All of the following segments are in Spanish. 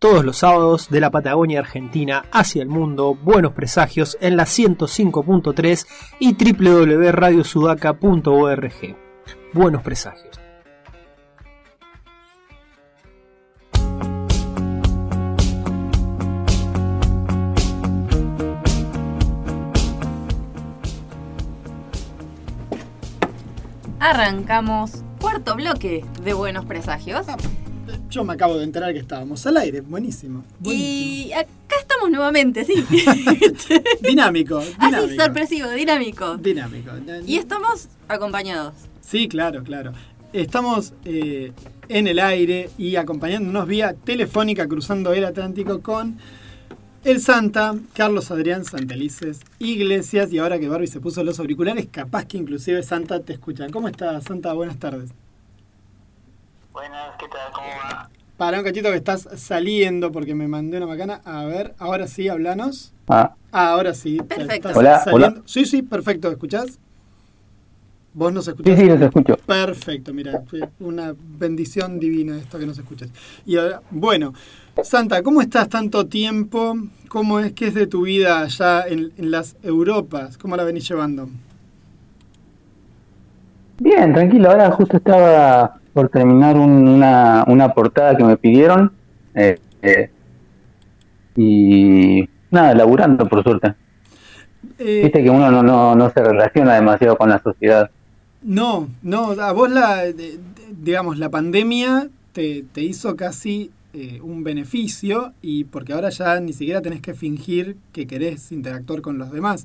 Todos los sábados de la Patagonia Argentina hacia el mundo, buenos presagios en la 105.3 y www.radiosudaca.org. Buenos presagios. Arrancamos cuarto bloque de Buenos Presagios. Yo me acabo de enterar que estábamos al aire, buenísimo. Y acá estamos nuevamente, sí. dinámico, Así, sorpresivo, dinámico. Dinámico. Y estamos acompañados. Sí, claro, claro. Estamos eh, en el aire y acompañándonos vía telefónica cruzando el Atlántico con el Santa, Carlos Adrián Santelices Iglesias. Y ahora que Barbie se puso los auriculares, capaz que inclusive Santa te escuchan. ¿Cómo estás, Santa? Buenas tardes. Buenas, ¿qué tal? ¿Cómo va? Para un cachito que estás saliendo porque me mandé una macana. A ver, ahora sí, hablanos. Ah, Ah, ahora sí. Perfecto. Estás Hola, saliendo. hola. Sí, sí, perfecto. ¿Escuchás? ¿Vos nos sí, escuchás? sí, los escucho. Perfecto, mira, una bendición divina esto que nos escuches. Y ahora, bueno, Santa, ¿cómo estás tanto tiempo? ¿Cómo es que es de tu vida allá en, en las Europas? ¿Cómo la venís llevando? Bien, tranquilo. Ahora justo estaba por terminar un- una, una portada que me pidieron. eh, eh, y nada, laburando por suerte. Eh, Viste que uno no, no, no se relaciona demasiado con la sociedad. no, no, a vos la, de- de- digamos, la pandemia te, te hizo casi eh, un beneficio y porque ahora ya ni siquiera tenés que fingir que querés interactuar con los demás.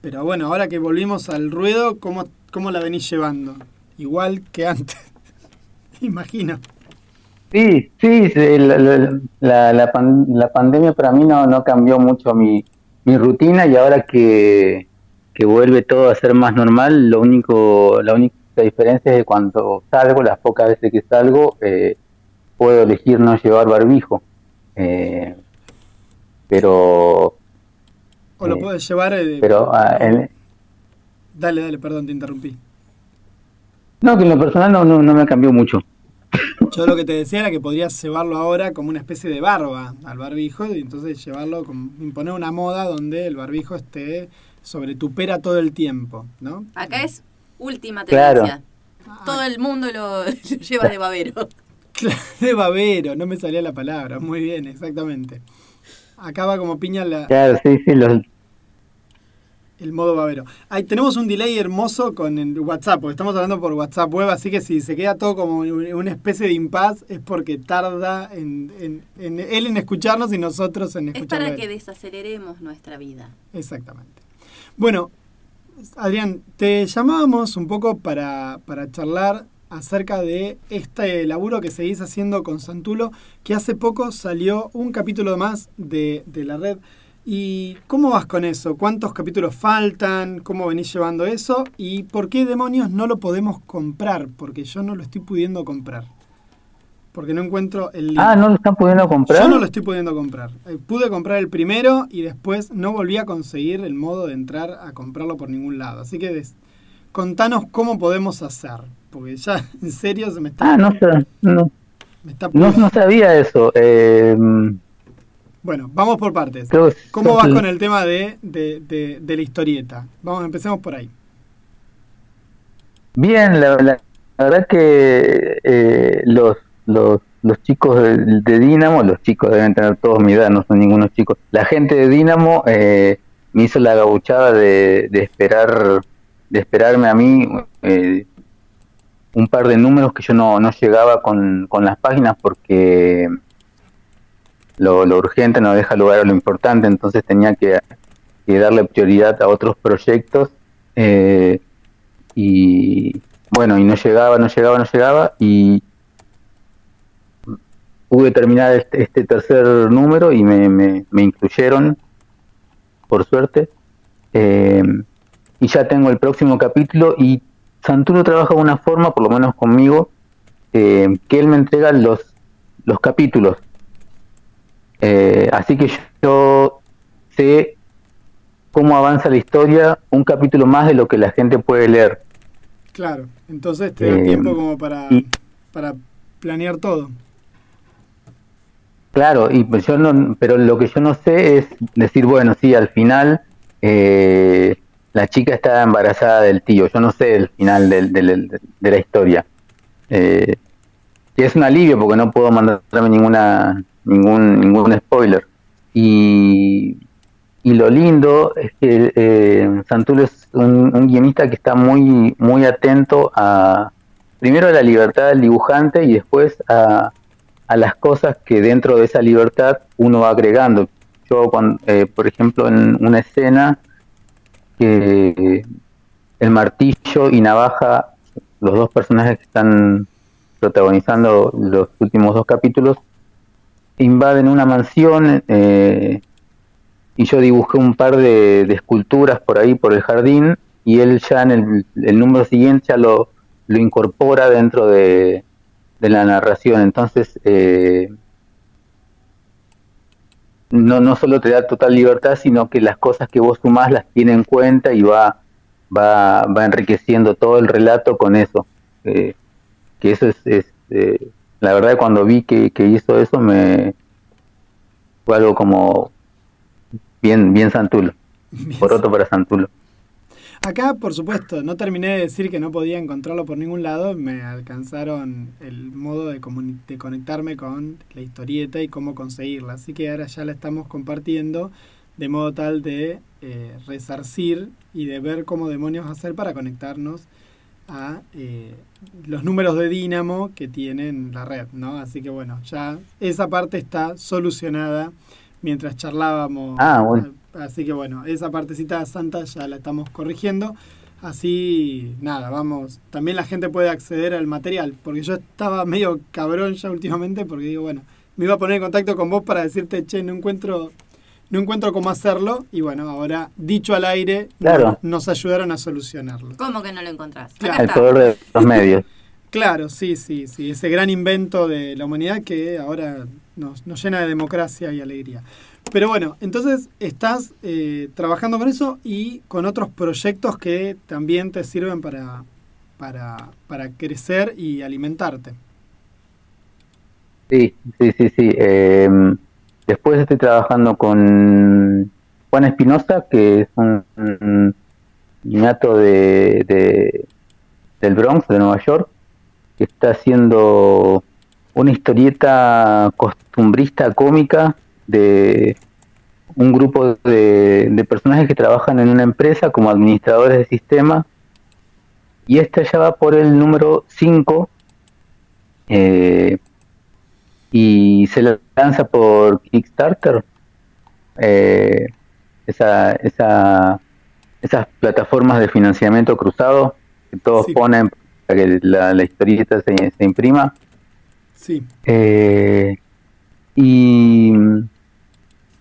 Pero bueno, ahora que volvimos al ruedo, ¿cómo, cómo la venís llevando? Igual que antes, imagino. Sí, sí, la, la, la, pan- la pandemia para mí no, no cambió mucho mi, mi rutina y ahora que, que vuelve todo a ser más normal, lo único, la única diferencia es que cuando salgo, las pocas veces que salgo, eh, puedo elegir no llevar barbijo. Eh, pero, O lo Eh, podés llevar... eh, pero ah, Dale, dale, perdón, te interrumpí. No, que en lo personal no, no, no me cambió mucho. Yo lo que te decía era que podrías llevarlo ahora como una especie de barba al barbijo y entonces llevarlo, como imponer una moda donde el barbijo esté sobre tu pera todo el tiempo, ¿no? Acá es última Claro. tendencia. Todo el mundo lo, lo lleva de babero. De babero, no me salía la palabra. Muy bien, exactamente. Acá va como piña la, Claro, sí, sí, los, el modo babero. Ahí tenemos un delay hermoso con el WhatsApp, porque estamos hablando por WhatsApp web, así que si se queda todo como un- una especie de impas es porque tarda en, en- en él en escucharnos y nosotros en Es escucharlo. a para que desaceleremos nuestra vida. Exactamente. Bueno, Adrián, te llamábamos un poco para, para charlar acerca de este laburo que seguís haciendo con Santulo, que hace poco salió un capítulo más de, de la red. ¿Y cómo vas con eso? ¿Cuántos capítulos faltan? ¿Cómo venís llevando eso? ¿Y por qué demonios no lo podemos comprar? Porque yo no lo estoy pudiendo comprar. Porque no encuentro el link. ah, ¿no lo están pudiendo comprar? Yo no lo estoy pudiendo comprar. Eh, Pude comprar el primero y después no volví a conseguir el modo de entrar a comprarlo por ningún lado. Así que des- contanos cómo podemos hacer. Porque ya, en serio, se me está... Ah, no, sé, no, me está no, no sabía eso. Eh, Bueno, vamos por partes. ¿Cómo vas con el tema de, de- de- de la historieta? Vamos, empecemos por ahí. Bien, la, la- la verdad que eh, los, los, los chicos de, de Dinamo, los chicos deben tener todos mi edad, no son ningunos chicos. La gente de Dinamo eh, me hizo la gauchada de, de esperar, de esperarme a mí eh, un par de números que yo no, no llegaba con, con las páginas porque lo, lo urgente no deja lugar a lo importante, entonces tenía que, darle prioridad a otros proyectos. eh, y bueno, y no llegaba, no llegaba, no llegaba, y pude terminar este, este tercer número y me, me, me incluyeron, por suerte, eh, y ya tengo el próximo capítulo, y Santuro trabaja de una forma, por lo menos conmigo, eh, que él me entrega los, los capítulos. Eh, así que yo sé cómo avanza la historia un capítulo más de lo que la gente puede leer. Claro, entonces te da Eh, tiempo como para, y- para planear todo. Claro, y pues yo no, pero lo que yo no sé es decir, bueno, sí, al final eh, la chica está embarazada del tío. Yo no sé el final del- de la historia. Eh, y es un alivio porque no puedo mandarme ninguna ningún ningún spoiler. Y, y lo lindo es que eh, es un, un guionista que está muy muy atento a primero a la libertad del dibujante y después a, a las cosas que dentro de esa libertad uno va agregando. Yo, cuando, eh, por ejemplo, en una escena que el martillo y navaja, los dos personajes que están protagonizando los últimos dos capítulos, invaden una mansión eh, y yo dibujé un par de, de esculturas por ahí, por el jardín, y él ya en el, número siguiente ya lo, lo incorpora dentro de, de la narración. Entonces, eh, no, no solo te da total libertad, sino que las cosas que vos sumás las tiene en cuenta y va, va, va enriqueciendo todo el relato con eso. Eh, que eso es, es, eh, la verdad cuando vi que, que hizo eso me fue algo como bien, bien Santulo, poroto para Santulo. Acá, por supuesto, no terminé de decir que no podía encontrarlo por ningún lado. Me alcanzaron el modo de, de conectarme con la historieta y cómo conseguirla. Así que ahora ya la estamos compartiendo de modo tal de eh, resarcir y de ver cómo demonios hacer para conectarnos a eh, los números de Dynamo que tienen la red, ¿no? Así que bueno, ya esa parte está solucionada mientras charlábamos. Ah, bueno. Así que bueno, esa partecita santa ya la estamos corrigiendo. Así, nada, vamos. También la gente puede acceder al material, porque yo estaba medio cabrón ya últimamente, porque digo, bueno, me iba a poner en contacto con vos para decirte, che, no encuentro, no encuentro cómo hacerlo. Y bueno, ahora, dicho al aire, Claro. no- nos ayudaron a solucionarlo. ¿Cómo que no lo encontrás? Claro. El poder de los medios. Claro, sí, sí, sí. Ese gran invento de la humanidad que ahora nos, nos llena de democracia y alegría. Pero bueno, entonces estás eh, trabajando con eso y con otros proyectos que también te sirven para, para, para crecer y alimentarte. Sí, sí, sí, sí. Eh, después estoy trabajando con Juan Espinosa, que es un, un niñato de, de- del Bronx, de Nueva York, que está haciendo una historieta costumbrista cómica de un grupo de, de personajes que trabajan en una empresa como administradores de sistema. Y esta ya va por el número 5. Eh, y se lanza por Kickstarter. Eh, esa, esa, esas plataformas de financiamiento cruzado que todos Sí. ponen para que la, la historieta se, se imprima. Sí, Eh, y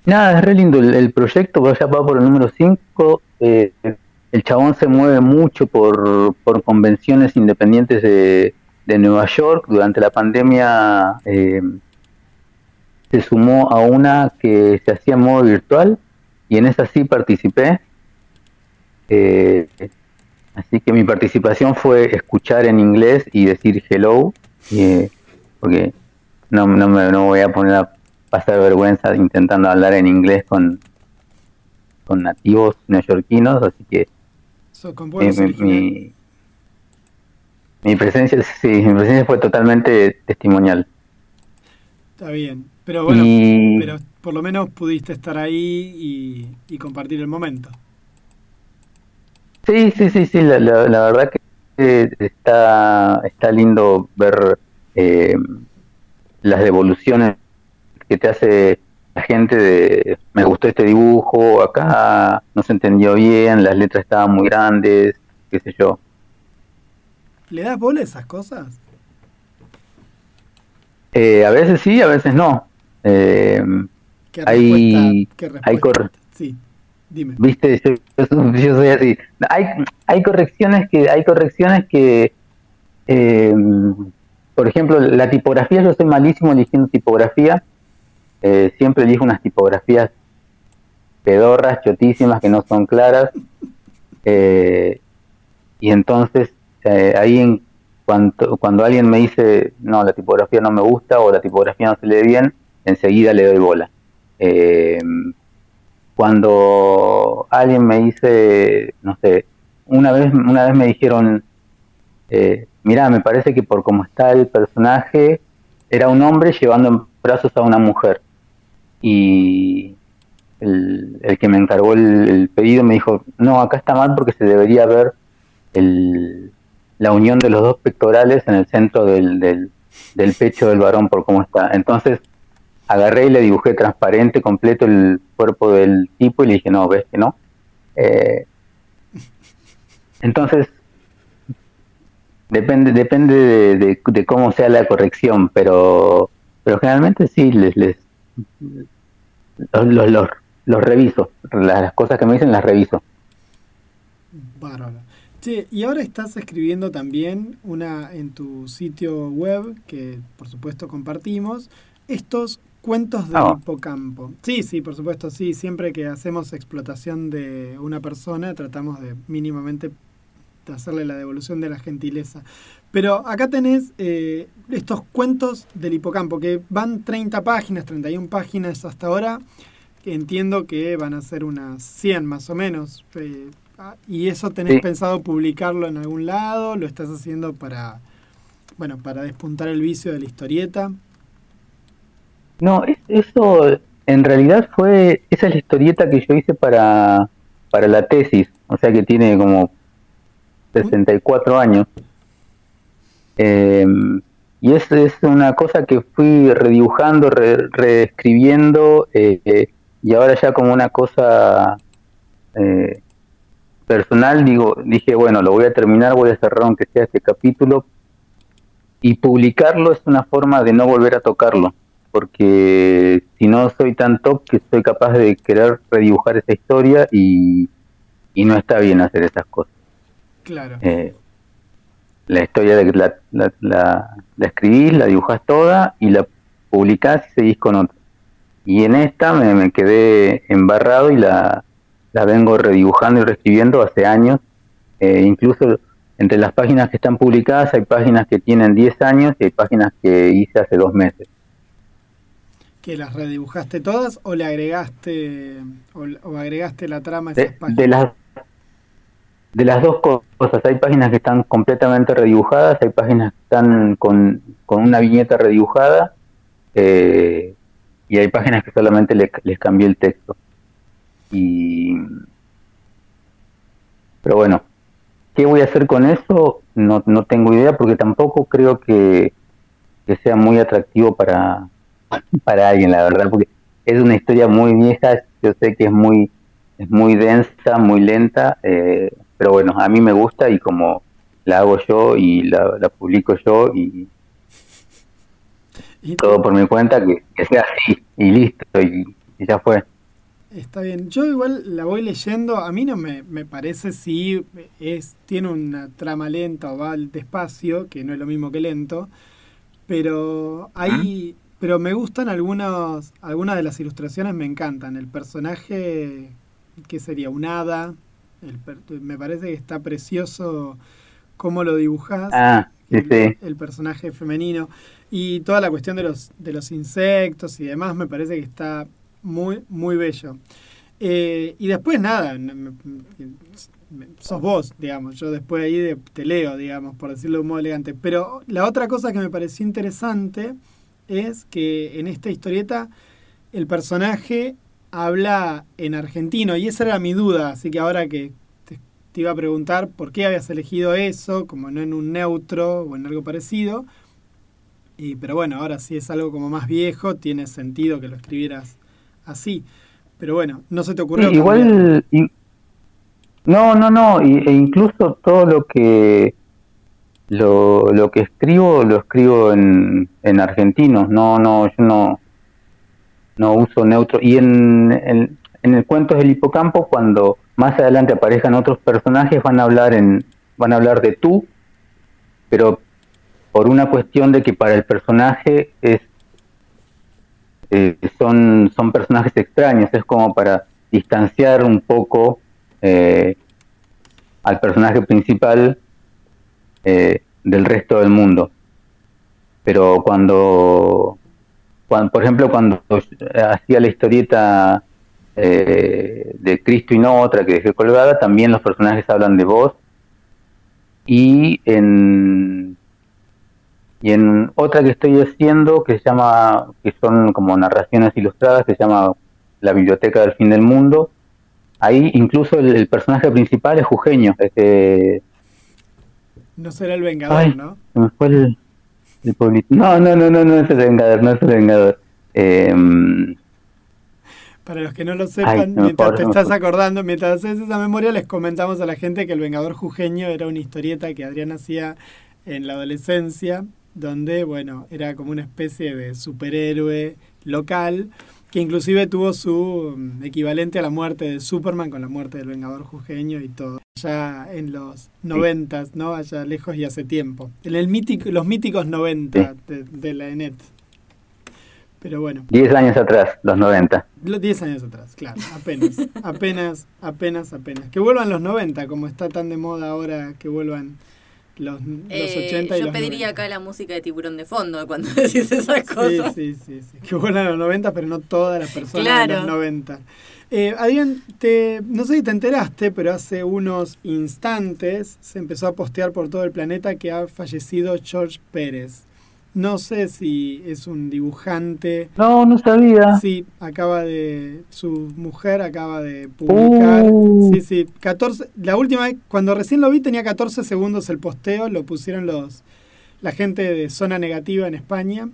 nada, es re lindo el, el proyecto, ya va por el número 5. el chabón se mueve mucho por, por convenciones independientes de, de Nueva York. Durante la pandemia eh, se sumó a una que se hacía en modo virtual y en esa sí participé. Eh, así que mi participación fue escuchar en inglés y decir hello. eh, porque no, no me no voy a poner a pasar vergüenza intentando hablar en inglés con, con nativos neoyorquinos, así que con mi, mi- mi presencia sí, mi presencia fue totalmente testimonial. Está bien. Pero bueno, y pero por lo menos pudiste estar ahí y, y compartir el momento. sí, sí, sí, sí, la, la, la verdad que está, está lindo ver eh, las devoluciones que te hace la gente de me gustó este dibujo, acá no se entendió bien, las letras estaban muy grandes, qué sé yo. ¿Le das bola a esas cosas? Eh, a veces sí, a veces no. Eh, ¿Qué Hay-? ¿Qué hay cor- Sí, dime. Viste, yo, yo soy- yo soy así. Hay, hay correcciones que, hay correcciones que, eh, por ejemplo, la tipografía, yo soy malísimo eligiendo tipografía. Eh, siempre elijo unas tipografías pedorras, chotísimas, que no son claras. Eh, y entonces, eh, ahí en cuanto, cuando alguien me dice, no, la tipografía no me gusta o la tipografía no se lee bien, enseguida le doy bola. Eh, cuando alguien me dice, no sé, una vez, una vez me dijeron, eh, mira, me parece que por cómo está el personaje, era un hombre llevando en brazos a una mujer. Y el, el que me encargó el, el, pedido me dijo, no, acá está mal porque se debería ver el, la unión de los dos pectorales en el centro del, del, del pecho del varón por cómo está. Entonces agarré y le dibujé transparente, completo el cuerpo del tipo y le dije, no, ves que no. Eh, entonces, depende depende de, de, cómo sea la corrección, pero pero generalmente sí, les, les los, los, los, los reviso, las, las, cosas que me dicen las reviso. Bárbaro. Che, y ahora estás escribiendo también una en tu sitio web, que por supuesto compartimos, estos Cuentos del oh. hipocampo. Sí, sí, por supuesto, sí. Siempre que hacemos explotación de una persona, tratamos de mínimamente de hacerle la devolución de la gentileza. Pero acá tenés eh, estos cuentos del hipocampo, que van 30 páginas, 31 páginas hasta ahora. Entiendo que van a ser unas 100 más o menos. Eh, ¿Y eso tenés sí. pensado publicarlo en algún lado? ¿Lo estás haciendo para, bueno, para despuntar el vicio de la historieta? No, eso en realidad fue, esa es la historieta que yo hice para, para la tesis, o sea que tiene como 64 años. Eh, y es, es una cosa que fui redibujando, re, reescribiendo, eh, y ahora ya como una cosa eh, personal, digo, dije, bueno, lo voy a terminar, voy a cerrar aunque sea este capítulo, y publicarlo es una forma de no volver a tocarlo porque si no soy tan top que soy capaz de querer redibujar esa historia y, y no está bien hacer esas cosas. Claro. Eh, la historia de la, la, la, la, escribís, la dibujás toda y la publicás y seguís con otra. Y en esta me, me quedé embarrado y la, la vengo redibujando y reescribiendo hace años. Eh, incluso entre las páginas que están publicadas hay páginas que tienen 10 años y hay páginas que hice hace dos meses que las redibujaste todas o le agregaste o, o agregaste la trama a de, esas páginas? De las, de las dos cosas, hay páginas que están completamente redibujadas, hay páginas que están con, con una viñeta redibujada eh, y hay páginas que solamente le, les cambié el texto. Y pero bueno, ¿qué voy a hacer con eso? No, no tengo idea porque tampoco creo que, que sea muy atractivo para, para alguien, la verdad, porque es una historia muy vieja, yo sé que es muy, es muy densa, muy lenta, eh, pero bueno, a mí me gusta y como la hago yo y la, la publico yo y, ¿Y todo por mi cuenta, que, que, sea así y listo, y, y, ya fue. Está bien, yo igual la voy leyendo, a mí no me, me parece si es tiene una trama lenta o va despacio, que no es lo mismo que lento, pero hay... ¿Ah? Pero me gustan algunos, algunas de las ilustraciones, me encantan. El personaje, que sería un hada, el, me parece que está precioso cómo lo dibujas. Ah, sí, el, sí. el, personaje femenino. Y toda la cuestión de los, de los insectos y demás me parece que está muy, muy bello. Eh, y después nada, me, me, sos vos, digamos. Yo después ahí de, te leo, digamos, por decirlo de un modo elegante. Pero la otra cosa que me pareció interesante es que en esta historieta el personaje habla en argentino y esa era mi duda, así que ahora que te, te, iba a preguntar por qué habías elegido eso, como no en un neutro o en algo parecido, y, pero bueno, ahora si es algo como más viejo, tiene sentido que lo escribieras así, pero bueno, no se te ocurrió. Sí, igual, no, no, no, e incluso todo lo que lo, lo que escribo lo escribo en, en argentino, no, no, yo no, no uso neutro. Y en, en, el cuento del hipocampo, cuando más adelante aparezcan otros personajes, van a hablar en, van a hablar de tú, pero por una cuestión de que para el personaje es eh, son, son personajes extraños, es como para distanciar un poco eh, al personaje principal eh, del resto del mundo. Pero cuando por ejemplo, cuando hacía la historieta eh, de Cristo y no otra que dejé colgada, también los personajes hablan de vos. Y en, y en otra que estoy haciendo, que se llama, que son como narraciones ilustradas, que se llama La Biblioteca del Fin del Mundo, ahí incluso el, personaje principal es jujeño. Este, no será el Vengador, ¿no? me fue el, No, no, no, no, no es el Vengador, no es el Vengador. Eh, para los que no lo sepan, mientras te estás acordando, mientras haces esa memoria, les comentamos a la gente que El Vengador Jujeño era una historieta que Adrián hacía en la adolescencia, donde, bueno, era como una especie de superhéroe local, que inclusive tuvo su mm, equivalente a la muerte de Superman con la muerte del Vengador Jujeño y todo. Ya en los noventas, ¿no? Allá lejos y hace tiempo. En el mítico, los míticos noventa de, de la ENET. Pero bueno. Diez años atrás, los 90. Diez años atrás, claro, apenas, apenas, apenas, apenas. Que vuelvan los 90, como está tan de moda ahora que vuelvan los, los 80 eh, y Yo pediría acá la música de tiburón de fondo cuando decís esas cosas. Sí, sí, sí, Que vuelvan los 90, pero no todas las personas de los 90. Eh, Adrián, te, no sé si te enteraste, pero hace unos instantes se empezó a postear por todo el planeta que ha fallecido George Pérez. No sé si es un dibujante. No, no sabía. Sí, acaba de. Su mujer acaba de publicar. Uh. Sí, sí. 14, la última vez, cuando recién lo vi, tenía 14 segundos el posteo. Lo pusieron los la gente de Zona Negativa en España.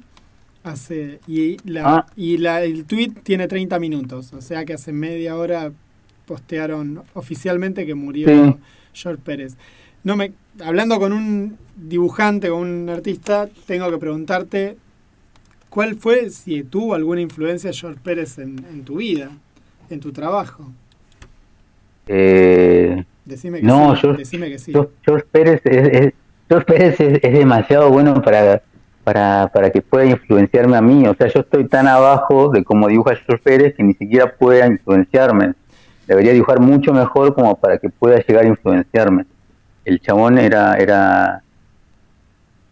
Hace, y la, ah. y la, el tweet tiene 30 minutos. O sea que hace media hora postearon oficialmente que murió George Pérez. No me, hablando con un dibujante, con un artista, tengo que preguntarte cuál fue, si tuvo alguna influencia George Pérez en, tu vida, en tu trabajo. Eh, decime que no, sí. decime que sí. George Pérez es, George Pérez es, demasiado bueno para, para, para que pueda influenciarme a mí. O sea, yo estoy tan abajo de cómo dibuja George Pérez que ni siquiera pueda influenciarme. Debería dibujar mucho mejor como para que pueda llegar a influenciarme el chabón era, era,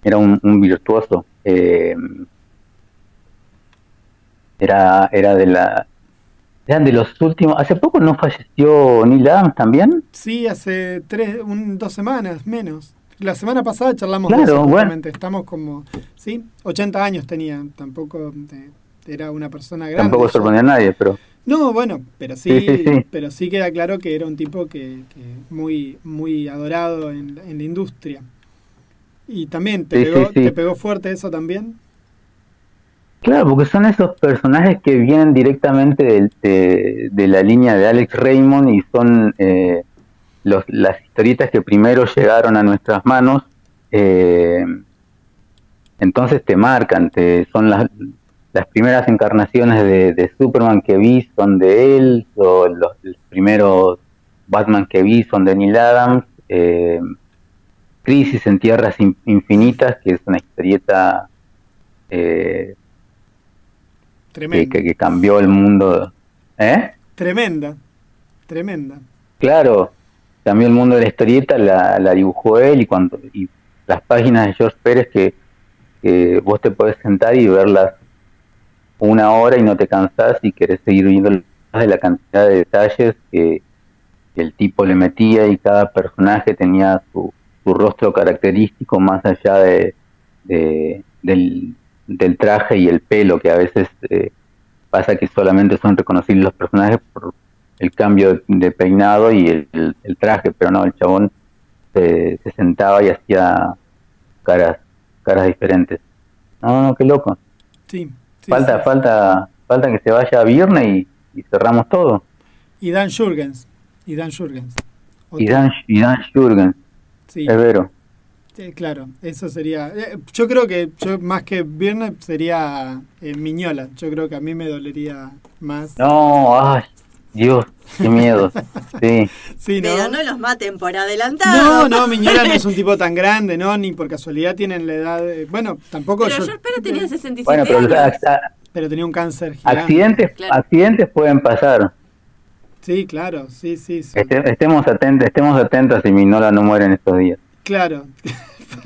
era un, virtuoso. Eh, era, era de la eran de los últimos. Hace poco no falleció Neil Adams también. Sí, hace tres, dos semanas menos. La semana pasada charlamos de eso, Estamos como, sí, 80 años tenía. Tampoco eh, era una persona grande. Tampoco sorprendió a nadie, pero. No, bueno, pero sí, pero sí queda claro que era un tipo que, muy, muy adorado en, la industria. Y también, ¿te, pegó, ¿te pegó fuerte eso también? Claro, porque son esos personajes que vienen directamente de, de, la línea de Alex Raymond y son eh, los, las historietas que primero llegaron a nuestras manos. Eh, entonces te marcan, te, son las, las primeras encarnaciones de, Superman que vi son de él, o los, primeros Batman que vi son de Neil Adams, eh, Crisis en Tierras Infinitas, que es una historieta eh, que, cambió el mundo. ¿Eh? Tremenda, tremenda. Claro, cambió el mundo de la historieta, la, la dibujó él y, cuando, y las páginas de George Pérez que, que vos te podés sentar y verlas una hora y no te cansás y querés seguir viendo de la cantidad de detalles que, el tipo le metía y cada personaje tenía su, su rostro característico más allá de, del, traje y el pelo, que a veces eh, pasa que solamente son reconocibles los personajes por el cambio de, peinado y el, traje, pero no, el chabón se, se sentaba y hacía caras, caras diferentes. No, no, qué loco. Sí, falta, falta, falta que se vaya a Virne y, cerramos todo. Y Dan Jurgens. Y Dan Jurgens. Y Dan, y Dan Jurgens. Sí. Es vero. claro, eso sería. Eh, yo creo que yo más que Virne sería eh, Miñola. Yo creo que a mí me dolería más. No, ay, Dios, qué miedo. Sí. sí ¿no? Pero no los maten por adelantado. No, no, Miñola no es un tipo tan grande, ¿no? Ni por casualidad tienen la edad. bueno, tampoco pero yo. Pero tenía 67 bueno, pero, años. pero tenía un cáncer gigante. Accidentes, accidentes pueden pasar. Sí, claro, sí, sí. estemos atentos, estemos atentos si Miñola no muere en estos días. Claro.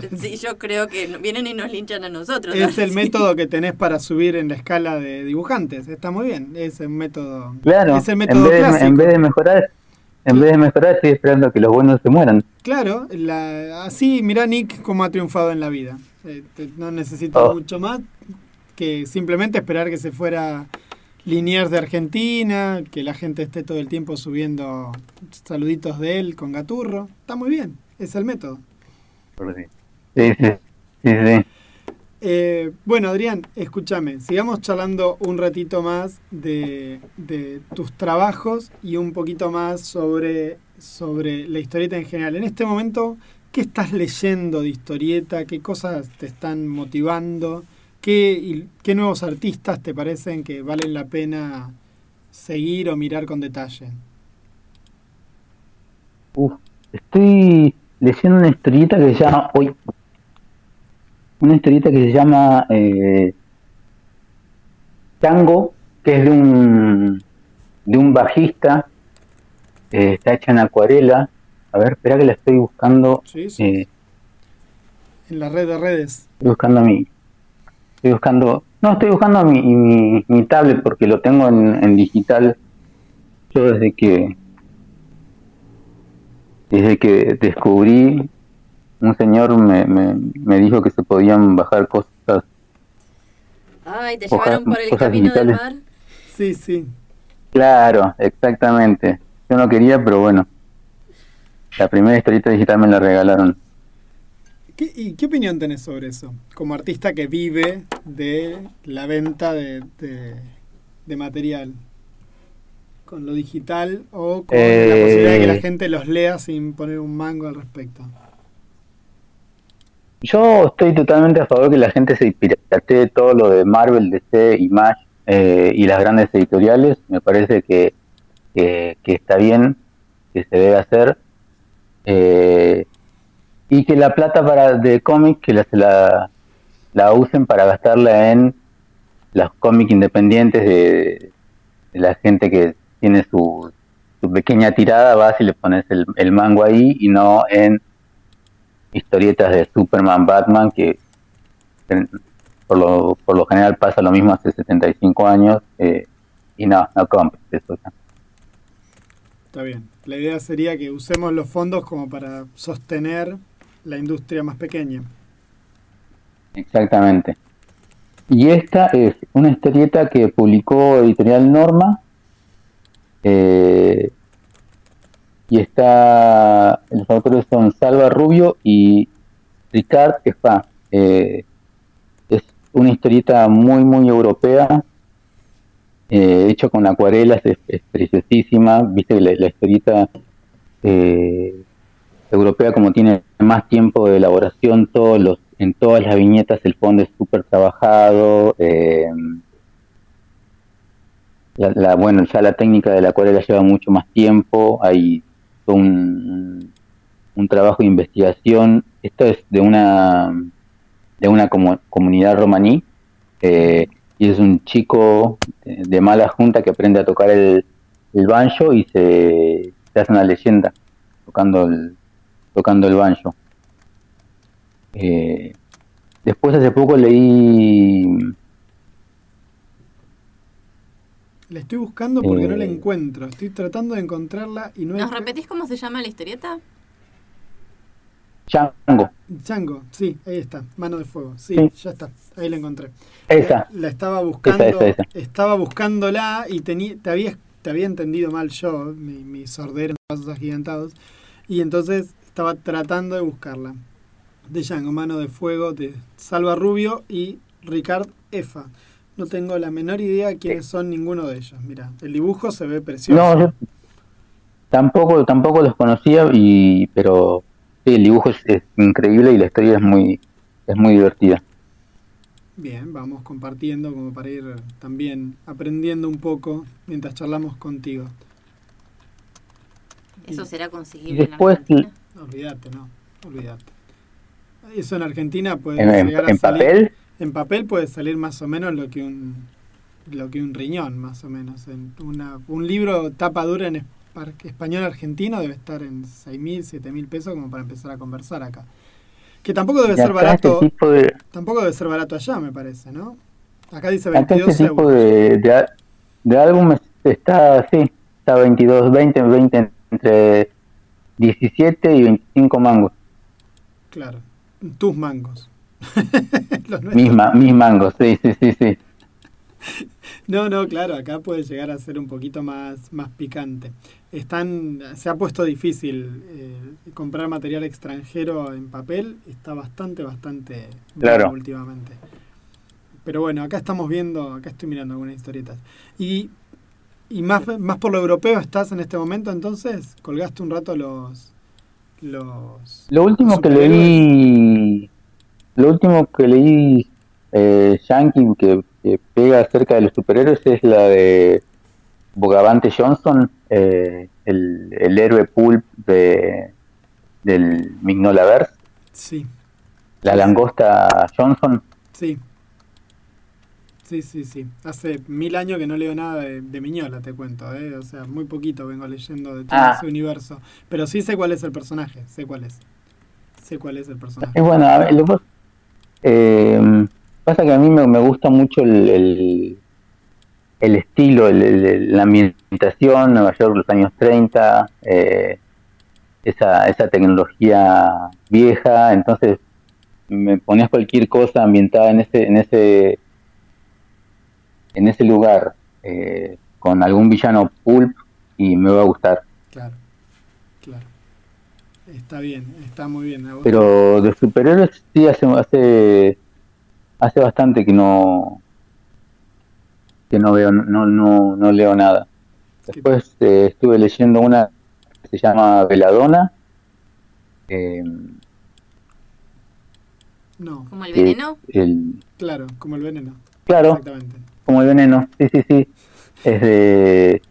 Sí, yo creo que vienen y nos linchan a nosotros. Es el Sí. método que tenés para subir en la escala de dibujantes. Está muy bien. Es el método. Claro, es el en vez, de, clásico. en vez de mejorar, en vez de mejorar, estoy esperando que los buenos se mueran. Claro, la- así mirá Nick cómo ha triunfado en la vida. Eh, te- no necesita Oh. mucho más que simplemente esperar que se fuera Liniers de Argentina, que la gente esté todo el tiempo subiendo saluditos de él con Gaturro. Está muy bien, es el método. Sí, sí, sí, sí. Eh, bueno, Adrián, escúchame, sigamos charlando un ratito más de, de tus trabajos y un poquito más sobre, sobre la historieta en general. En este momento, ¿qué estás leyendo de historieta? ¿Qué cosas te están motivando? ¿Qué, y- qué nuevos artistas te parecen que valen la pena seguir o mirar con detalle? Uf, estoy leyendo una historieta que se llama. Uy, una historieta que se llama eh, Tango, que es de un, de un bajista. eh, está hecha en acuarela. A ver, espera que la estoy buscando. Sí, sí. eh, En la red de redes. estoy buscando mi. Estoy buscando. No, estoy buscando mi, mi, mi tablet porque lo tengo en, en digital. Yo desde que. Desde que descubrí, un señor me, me, me dijo que se podían bajar cosas. Ay, te Hojas- llevaron por el cosas camino del digitales. mar. Sí, sí. Claro, exactamente. Yo no quería, pero bueno. La primera historieta digital me la regalaron. ¿Qué, ¿Y qué opinión tenés sobre eso? Como artista que vive de la venta de, de- de material. Con lo digital o con la Eh. posibilidad de que la gente los lea sin poner un mango al respecto. Yo estoy totalmente a favor que la gente se piratee todo lo de Marvel, DC, Image eh, y las grandes editoriales. Me parece que, que, que está bien, que se debe hacer. Eh, y que la plata para de cómics que la, la, la usen para gastarla en los cómics independientes de, de la gente que tiene su, su pequeña tirada, vas y le pones el, el mango ahí y no en historietas de Superman, Batman, que por lo, por lo general pasa lo mismo hace 75 años, eh, y no, no compres eso. ya. Está bien. La idea sería que usemos los fondos como para sostener la industria más pequeña. Exactamente. Y esta es una historieta que publicó Editorial Norma, eh, y está, los autores son Salva Rubio y Ricard Efá. Eh, es una historieta muy, muy europea, eh, hecho con acuarelas, es, es preciosísima. Viste la, la historieta eh, europea, como tiene más tiempo de elaboración, todos los, en todas las viñetas el fondo es súper trabajado. eh, la, la- bueno, ya la técnica de la acuarela lleva mucho más tiempo, hay un, un trabajo de investigación. Esto es de una de una comu- comunidad romaní eh, y es un chico de, de mala junta que aprende a tocar el, el banjo y se, se hace una leyenda tocando el, tocando el banjo. Eh, después hace poco leí La estoy buscando porque no la Eh. encuentro. Estoy tratando de encontrarla y no ¿Nos repetís cómo se llama la historieta? Django, Django, sí, ahí está, mano de fuego, sí, Sí. ya está, ahí la encontré. esa. La, la estaba buscando, esa, esa. estaba buscándola y tenía, te había, te había entendido mal yo, mi, mi sordera en pasos agigantados, y entonces estaba tratando de buscarla. De Django, mano de fuego, de Salva Rubio y Ricard Efa. No tengo la menor idea quiénes son ninguno de ellos. Mira, el dibujo se ve precioso. No, yo tampoco, tampoco los conocía, y pero sí, el dibujo es, es increíble y la historia es muy, es muy divertida. Bien, vamos compartiendo como para ir también aprendiendo un poco mientras charlamos contigo. ¿Eso será conseguible después, en Argentina? Olvídate, no, olvídate. Eso en Argentina puede En, en- llegar a en salir- papel, En papel puede salir más o menos lo que un lo que un riñón, más o menos. En una, un libro tapa dura en espa- español argentino debe estar en 6.000, 7.000 pesos como para empezar a conversar acá. Que tampoco debe ser barato, este tipo de, tampoco debe ser barato allá, me parece, ¿no? Acá dice acá 22 este tipo euros. de, de álbum está así, está 22, 20, 20, entre 17 y 25 mangos. Claro. Tus mangos. Mis, ma- mis mangos, sí, sí, sí, sí. No, no, claro, acá puede llegar a ser un poquito más, más picante. Están, se ha puesto difícil eh, comprar material extranjero en papel, está bastante, bastante Claro. bueno últimamente. Pero bueno, acá estamos viendo, acá estoy mirando algunas historietas. Y, y más, más por lo europeo estás en este momento, entonces, colgaste un rato los... los Lo último que leí, lo último que leí eh, Yankee que, que pega acerca de los superhéroes es la de Bogavante Johnson, eh, el, el héroe pulp de, del Mignolaverse, Sí, la langosta Johnson. sí. Sí, sí, sí. Hace mil años que no leo nada de, de Miñola, te cuento, ¿eh? O sea, muy poquito vengo leyendo de todo Ah. ese universo. Pero sí sé cuál es el personaje, sé cuál es. Sé cuál es el personaje. Es bueno, a ver, lo eh, pasa que a mí me, gusta mucho el, el, estilo, el- la ambientación, Nueva York, los años 30, eh, esa, esa tecnología vieja, entonces me pones cualquier cosa ambientada en ese, en ese, en ese lugar, eh, con algún villano pulp y me va a gustar. Claro, claro. Está bien, está muy bien. Pero de superhéroes sí hace hace hace bastante que no que no veo no no no leo nada. Después eh, estuve leyendo una que se llama Veladona. eh, No, ¿Como el veneno? el- claro, como el veneno. claro, Exactamente. como el veneno. Sí, sí, sí. Es de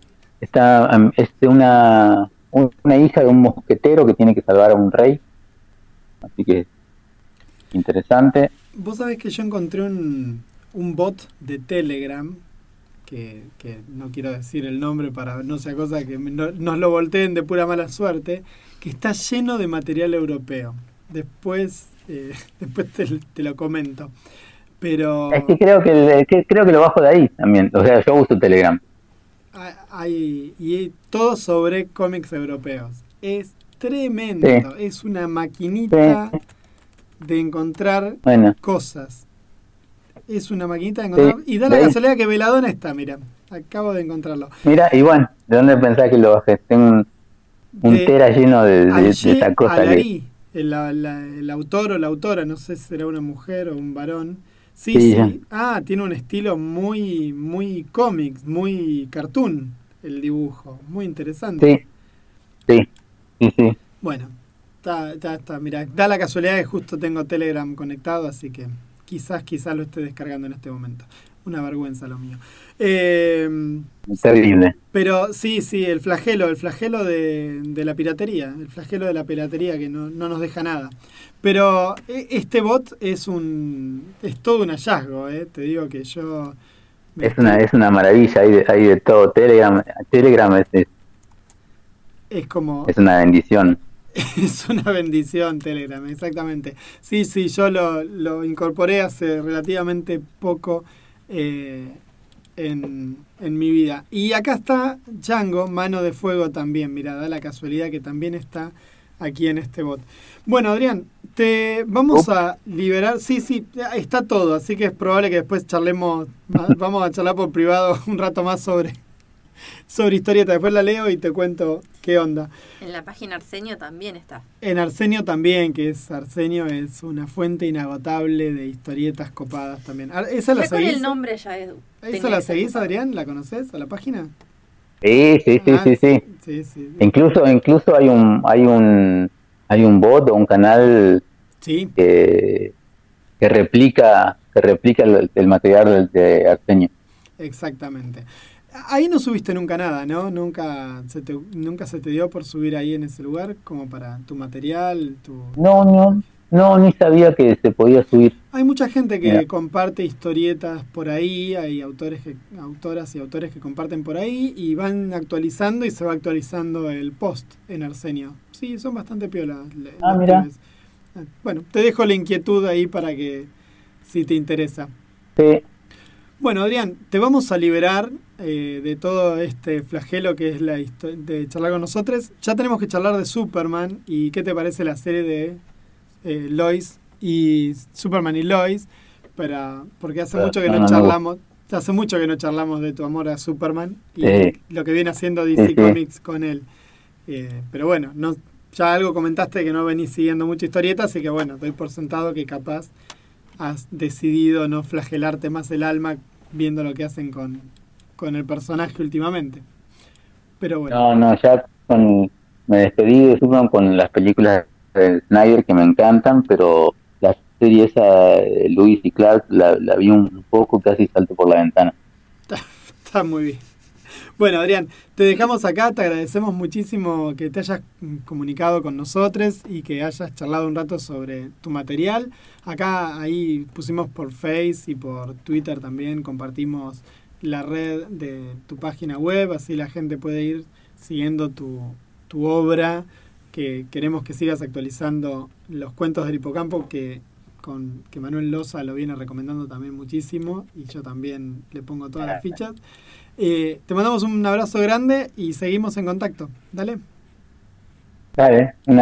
está es de una un- una hija de un mosquetero que tiene que salvar a un rey. Así que interesante. Vos sabés que yo encontré un, un bot de Telegram, que, que no quiero decir el nombre para no sea cosa que no- nos lo volteen de pura mala suerte, que está lleno de material europeo. Después, eh, después te, te lo comento. Pero Es que creo que, el- que creo que lo bajo de ahí también. O sea, yo uso Telegram. Hay, y todo sobre cómics europeos. Es tremendo, Sí. es una maquinita Sí. de encontrar Bueno, cosas. Es una maquinita de encontrar. Sí, Y da la casualidad que Veladona está, mira. Acabo de encontrarlo. mira, y bueno, ¿de dónde pensás que lo bajé? Tengo un, un De tera lleno de, de- esa cosa. que- Alari, el, la- la- el autor o la autora, no sé si será una mujer o un varón. Sí, Sí. Ah, tiene un estilo muy, muy cómics, muy cartoon el dibujo. Muy interesante. Sí, sí, sí, sí. Bueno, está, está, está. Mira, da la casualidad que justo tengo Telegram conectado, así que quizás, quizás lo esté descargando en este momento. Una vergüenza lo mío. Eh, Terrible. pero sí, sí, el flagelo, el flagelo de, de la piratería, el flagelo de la piratería que no, no nos deja nada. Pero e- este bot es un es todo un hallazgo, ¿eh? te digo que yo... Es una, es una maravilla, hay de, hay de todo. Telegram, Telegram es, es, es como... es una bendición. Es una bendición Telegram, exactamente. Sí, sí, yo lo, lo incorporé hace relativamente poco eh, en, en mi vida. Y acá está Django, mano de fuego también. Mira, da la casualidad que también está aquí en este bot. Bueno, Adrián, te vamos a liberar. Sí, sí, está todo, así que es probable que después charlemos. Vamos a charlar por privado un rato más sobre, sobre historieta. Después la leo y te cuento qué onda. En la página Arsenio también está. En Arsenio también, que es Arsenio es una fuente inagotable de historietas copadas también. Ar- ¿Esa la seguís? el nombre ya es. ¿Esa la seguís. Adrián? ¿La conoces a la página? Sí, sí, sí, Ah, sí, sí. Sí, sí. Incluso, incluso hay un, hay un, hay un bot o un canal Sí, que, que replica, que replica el, el material de, Arsenio. exactamente. Ahí no subiste nunca nada, ¿no? Nunca se te, nunca se te dio por subir ahí en ese lugar como para tu material, tu... No, no, no, ni sabía que se podía subir. Hay mucha gente que Mira. comparte historietas por ahí, hay autores que, autoras y autores que comparten por ahí y van actualizando y se va actualizando el post en Arsenio. Sí, son bastante piolas. Ah, mira. pibes. Bueno, te dejo la inquietud ahí para que si te interesa. Sí, Bueno, Adrián, te vamos a liberar eh, de todo este flagelo que es la histo- de charlar con nosotros. Ya tenemos que charlar de Superman y qué te parece la serie de eh, Lois y Superman y Lois, para, porque hace mucho que no, no, no, no. charlamos. Hace mucho que no charlamos de tu amor a Superman y Sí. lo que viene haciendo DC Sí, sí. Comics con él. Eh, pero bueno, no, ya algo comentaste que no venís siguiendo mucha historieta, así que bueno, doy por sentado que capaz has decidido no flagelarte más el alma viendo lo que hacen con, con el personaje últimamente. Pero bueno, no, no, ya con, me despedí de Superman con las películas de Snyder que me encantan, pero la serie esa Luis y Clark la, vi un poco, casi salto por la ventana. está muy bien. Bueno, Adrián, te dejamos acá, te agradecemos muchísimo que te hayas comunicado con nosotros y que hayas charlado un rato sobre tu material. Acá ahí pusimos por Face y por Twitter también, compartimos la red de tu página web, así la gente puede ir siguiendo tu, tu obra, que queremos que sigas actualizando los cuentos del hipocampo que con que Manuel Loza lo viene recomendando también muchísimo y yo también le pongo todas las fichas. Eh, te mandamos un abrazo grande y seguimos en contacto. Dale. Dale,